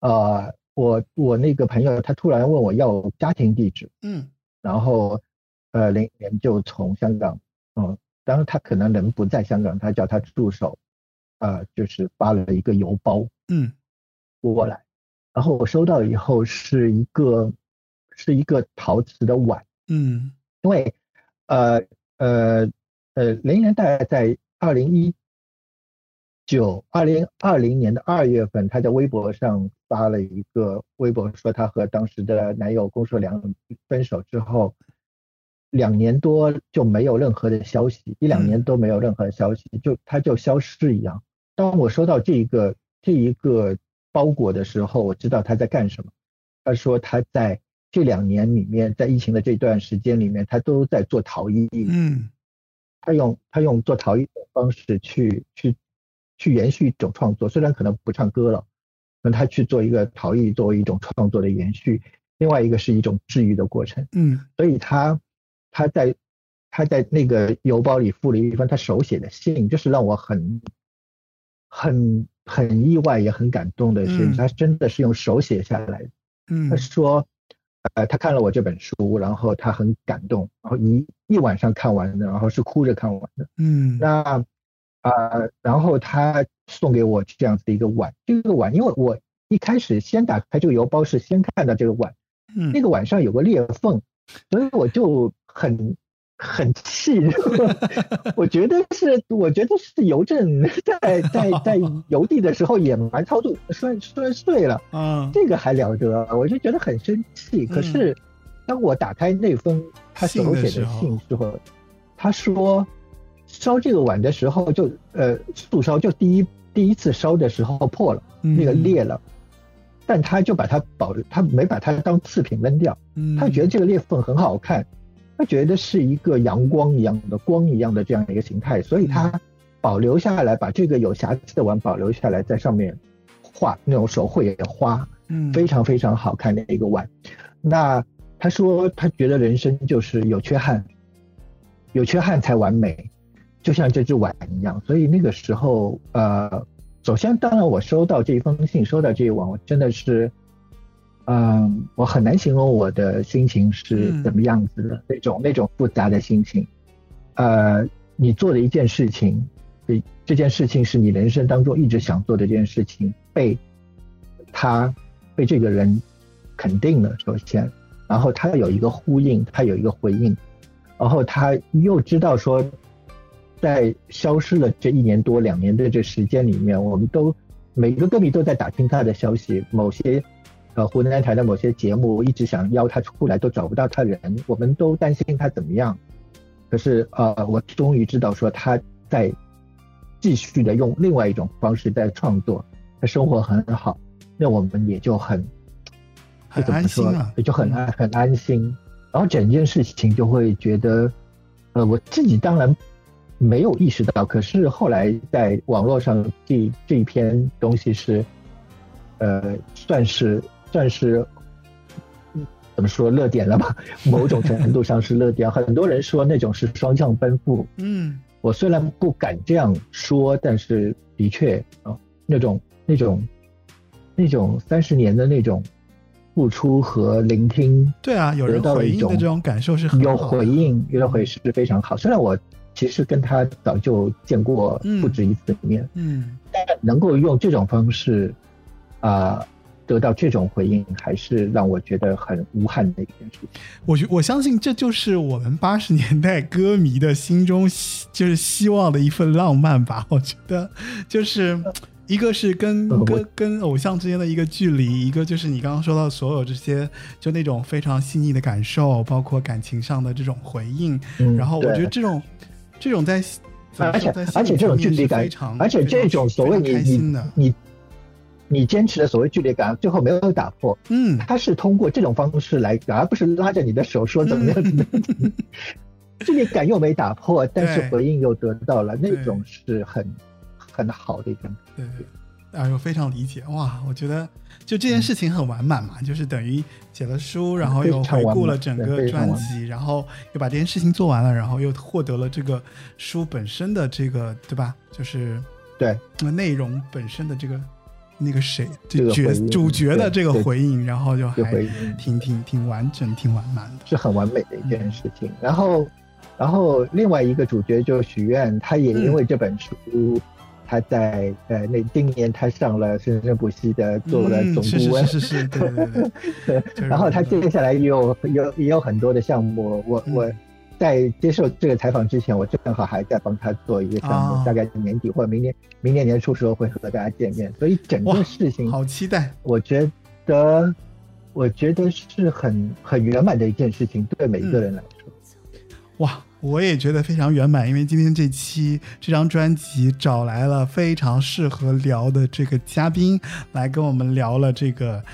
呃，我我那个朋友他突然问我要家庭地址，嗯。然后呃林林就从香港，嗯，当然他可能人不在香港，他叫他助手，呃，就是发了一个邮包，嗯。过来，然后我收到以后是一个是一个陶瓷的碗，嗯。因为呃呃呃，林大概在二零一九二零二零年的二月份，她在微博上发了一个微博，说她和当时的男友龚硕良分手之后，两年多就没有任何的消息，一两年都没有任何的消息，就她就消失一样。当我收到这一个这一个包裹的时候，我知道他在干什么。他说他在这两年里面，在疫情的这段时间里面，他都在做陶艺。嗯他用他用做陶艺的方式去去去延续一种创作，虽然可能不唱歌了，那他去做一个陶艺作为一种创作的延续，另外一个是一种治愈的过程。嗯，所以他他在他在那个邮包里附了一封他手写的信，就是让我很很很意外也很感动的是，他真的是用手写下来。嗯，他说。呃，他看了我这本书，然后他很感动，然后一一晚上看完的，然后是哭着看完的。嗯，那呃，然后他送给我这样子的一个碗，这个碗，因为我一开始先打开这个邮包是先看到这个碗，嗯，那个碗上有个裂缝，所以我就很。很气，(laughs) 我觉得是，我觉得是邮政在在 (laughs) 在邮递的时候野蛮操作摔摔碎了，嗯，这个还了得，我就觉得很生气。可是当我打开那封他手写的信之后，他说烧这个碗的时候就呃速烧，就第一第一次烧的时候破了，那个裂了，但他就把它保留，他没把它当次品扔掉，他觉得这个裂缝很好看。他觉得是一个阳光一样的光一样的这样的一个形态，所以他保留下来，把这个有瑕疵的碗保留下来，在上面画那种手绘的花，嗯，非常非常好看的一个碗。那他说他觉得人生就是有缺憾，有缺憾才完美，就像这只碗一样。所以那个时候，呃，首先当然我收到这一封信，收到这一碗，我真的是。嗯，我很难形容我的心情是怎么样子的那种那种复杂的心情。呃，你做的一件事情，这这件事情是你人生当中一直想做的这件事情，被他被这个人肯定了，首先，然后他有一个呼应，他有一个回应，然后他又知道说，在消失了这一年多两年的这时间里面，我们都每个歌迷都在打听他的消息，某些。呃，湖南台的某些节目一直想邀他出来，都找不到他人，我们都担心他怎么样。可是，呃，我终于知道说他在继续的用另外一种方式在创作，他生活很好，那我们也就很很安心了，也就很安很安心。然后整件事情就会觉得，呃，我自己当然没有意识到，可是后来在网络上这这一篇东西是，呃，算是。算是怎么说热点了吧？某种程度上是热点。(laughs) 很多人说那种是双向奔赴。嗯，我虽然不敢这样说，但是的确啊，那种那种那种三十年的那种付出和聆听，对啊，有人回应的这种感受是很有回应，有回是非常好。虽然我其实跟他早就见过不止一次面，嗯，但能够用这种方式啊。得到这种回应，还是让我觉得很无憾的一件事情。我觉我相信这就是我们八十年代歌迷的心中就是希望的一份浪漫吧。我觉得，就是一个是跟跟跟偶像之间的一个距离，一个就是你刚刚说到所有这些，就那种非常细腻的感受，包括感情上的这种回应。然后我觉得这种这种在而且而且这种距离感，而且这种所谓你你你。你坚持的所谓距离感，最后没有打破。嗯，他是通过这种方式来，而不是拉着你的手说怎么样怎么样。(laughs) 距离感又没打破，但是回应又得到了，那种是很很好的一种。对，哎呦，非常理解哇！我觉得就这件事情很完满嘛，就是等于写了书，然后又回顾了整个专辑，然后又把这件事情做完了，然后又获得了这个书本身的这个，对吧？就是对内容本身的这个。那个谁，这角主角的这个回应，然后就还挺挺挺完整、挺完满的，是很完美的一件事情。然后，然后另外一个主角就许愿，他也因为这本书，他在呃那今年他上了生生不息的做了总顾问，是是是，对对对。(laughs) 然后他接下来也有有也有很多的项目，我我。在接受这个采访之前，我正好还在帮他做一个项目，大概年底或者明年明年年初时候会和大家见面，所以整个事情好期待。我觉得，我觉得是很很圆满的一件事情，对每一个人来说。哇，我也觉得非常圆满，因为今天这期这张专辑找来了非常适合聊的这个嘉宾，来跟我们聊了这个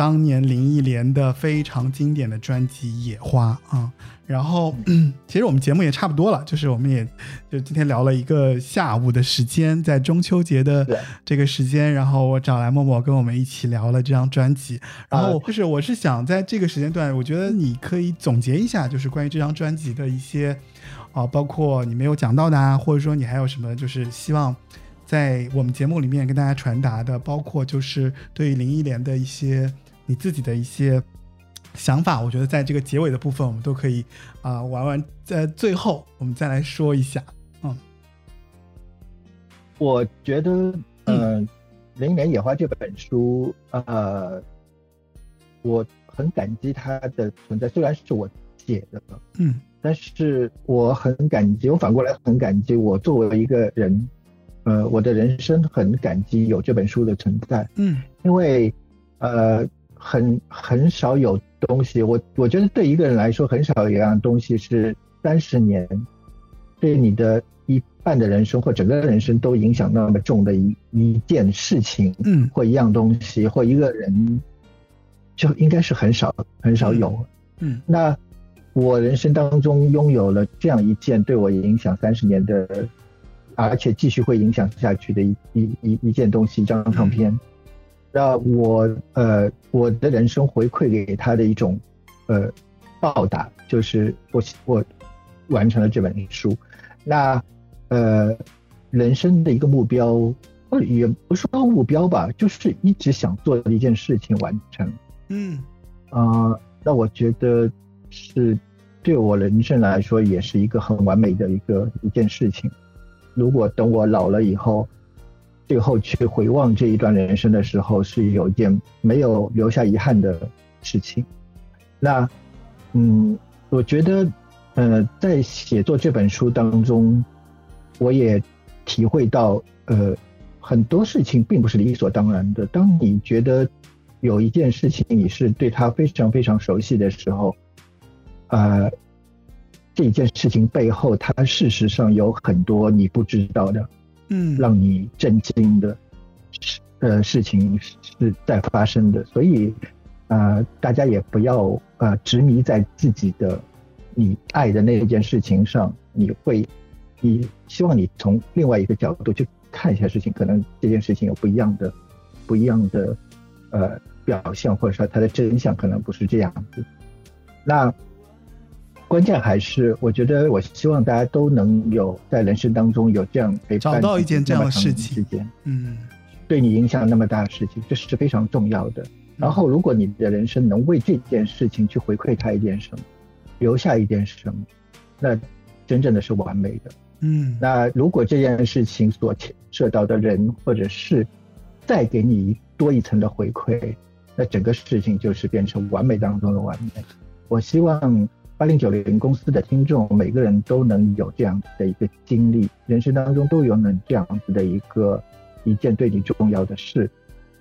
当年林忆莲的非常经典的专辑《野花》啊。然后 (clears throat) 其实我们节目也差不多了，就是我们也就今天聊了一个下午的时间，在中秋节的这个时间，然后我找来默默跟我们一起聊了这张专辑。然后就是我是想在这个时间段，我觉得你可以总结一下，就是关于这张专辑的一些啊，包括你没有讲到的啊，或者说你还有什么就是希望在我们节目里面跟大家传达的，包括就是对于林忆莲的一些你自己的一些。想法，我觉得在这个结尾的部分，我们都可以啊玩玩，在最后我们再来说一下。嗯，我觉得，嗯，《零年野花》这本书，呃，我很感激它的存在，虽然是我写的，嗯，但是我很感激，我反过来很感激，我作为一个人，呃，我的人生很感激有这本书的存在，嗯，因为，呃。很很少有东西，我我觉得对一个人来说，很少有一样东西是三十年对你的一半的人生或整个人生都影响那么重的一一件事情，嗯，或一样东西或一个人，就应该是很少很少有，嗯，那我人生当中拥有了这样一件对我影响三十年的，而且继续会影响下去的一一一一件东西，一张唱片。那我呃，我的人生回馈给他的一种呃报答，就是我我完成了这本书。那呃，人生的一个目标，也不说目标吧，就是一直想做的一件事情完成。嗯啊，那我觉得是对我人生来说，也是一个很完美的一个一件事情。如果等我老了以后。最后去回望这一段人生的时候，是有一件没有留下遗憾的事情。那，嗯，我觉得，呃，在写作这本书当中，我也体会到，呃，很多事情并不是理所当然的。当你觉得有一件事情你是对他非常非常熟悉的时候，呃，这件事情背后，它事实上有很多你不知道的。嗯，让你震惊的事呃事情是在发生的，所以呃大家也不要呃执迷在自己的你爱的那一件事情上，你会你希望你从另外一个角度去看一下事情，可能这件事情有不一样的不一样的呃表现，或者说它的真相可能不是这样子。那。关键还是，我觉得，我希望大家都能有在人生当中有这样陪伴，找到一件这样的事情，嗯，对你影响那么大的事情，这是非常重要的。然后，如果你的人生能为这件事情去回馈他一点什么，留下一点什么，那真正的是完美的。嗯，那如果这件事情所牵涉到的人或者是再给你多一层的回馈，那整个事情就是变成完美当中的完美。我希望。八零九零公司的听众，每个人都能有这样的一个经历，人生当中都有能这样子的一个一件对你重要的事，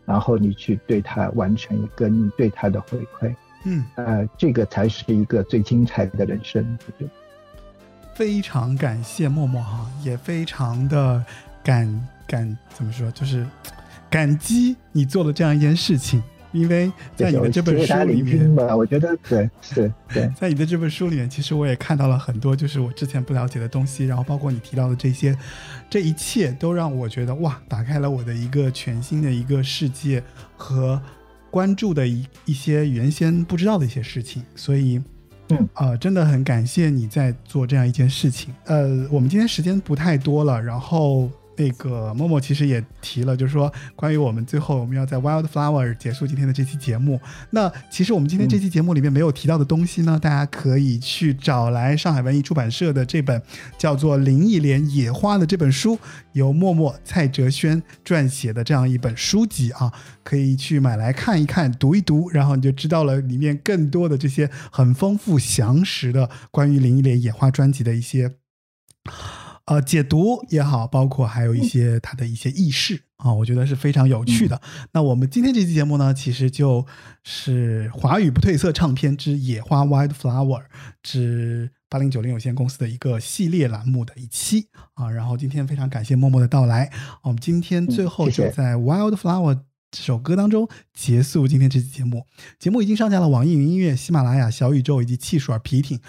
然后你去对他完成一个你对他的回馈，嗯，呃，这个才是一个最精彩的人生。非常感谢默默哈，也非常的感感怎么说，就是感激你做了这样一件事情。因为在你的这本书里面，我觉得对，对，对，(laughs) 在你的这本书里面，其实我也看到了很多，就是我之前不了解的东西，然后包括你提到的这些，这一切都让我觉得哇，打开了我的一个全新的一个世界和关注的一一些原先不知道的一些事情，所以，嗯，啊，真的很感谢你在做这样一件事情。呃，我们今天时间不太多了，然后。那个默默其实也提了，就是说关于我们最后我们要在 Wildflower 结束今天的这期节目。那其实我们今天这期节目里面没有提到的东西呢，大家可以去找来上海文艺出版社的这本叫做《林忆莲野花》的这本书，由默默蔡哲轩撰写的这样一本书籍啊，可以去买来看一看、读一读，然后你就知道了里面更多的这些很丰富详实的关于林忆莲野花专辑的一些。呃，解读也好，包括还有一些它的一些轶事啊，我觉得是非常有趣的。那我们今天这期节目呢，其实就是华语不褪色唱片之野花 （Wild Flower） 之八零九零有限公司的一个系列栏目的一期啊。然后今天非常感谢默默的到来，我们今天最后就在 Wild Flower 这首歌当中结束今天这期节目。节目已经上架了网易云音乐、喜马拉雅、小宇宙以及汽水、皮艇、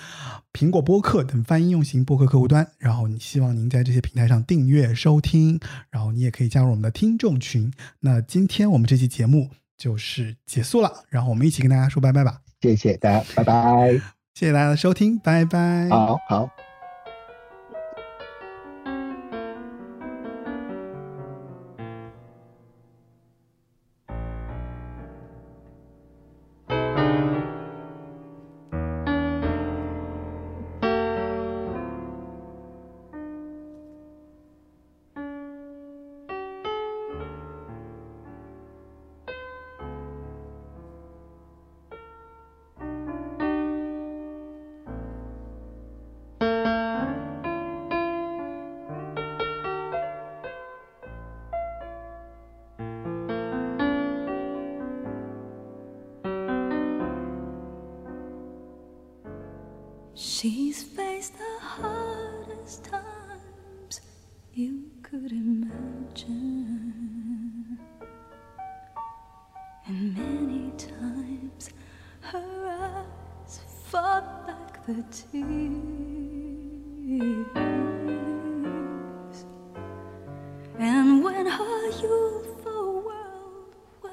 苹果播客等泛应用型播客客户端。然后，你希望您在这些平台上订阅收听，然后你也可以加入我们的听众群。那今天我们这期节目就是结束了，然后我们一起跟大家说拜拜吧。谢谢大家，拜拜。谢谢大家的收听，拜拜。好好。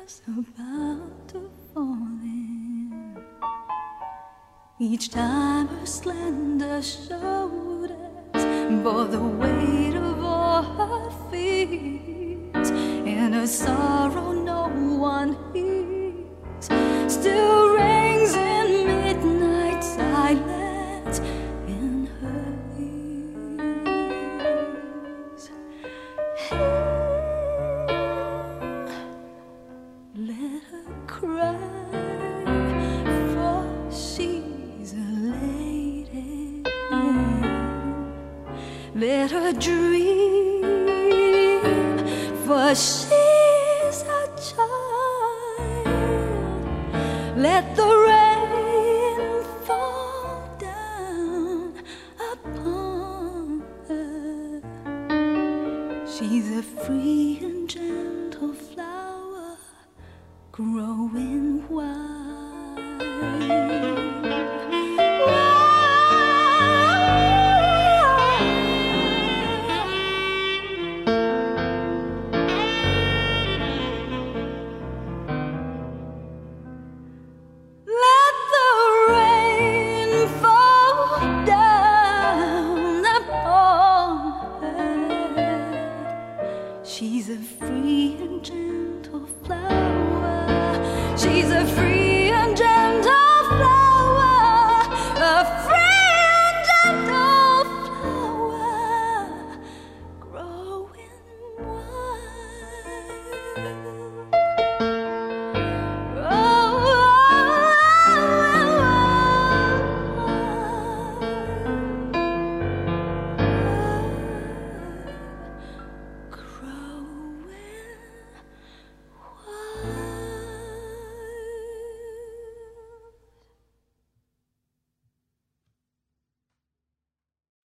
Was about to fall in, each time her slender shoulders bore the weight of all her fears, and her sorrow no one hears, still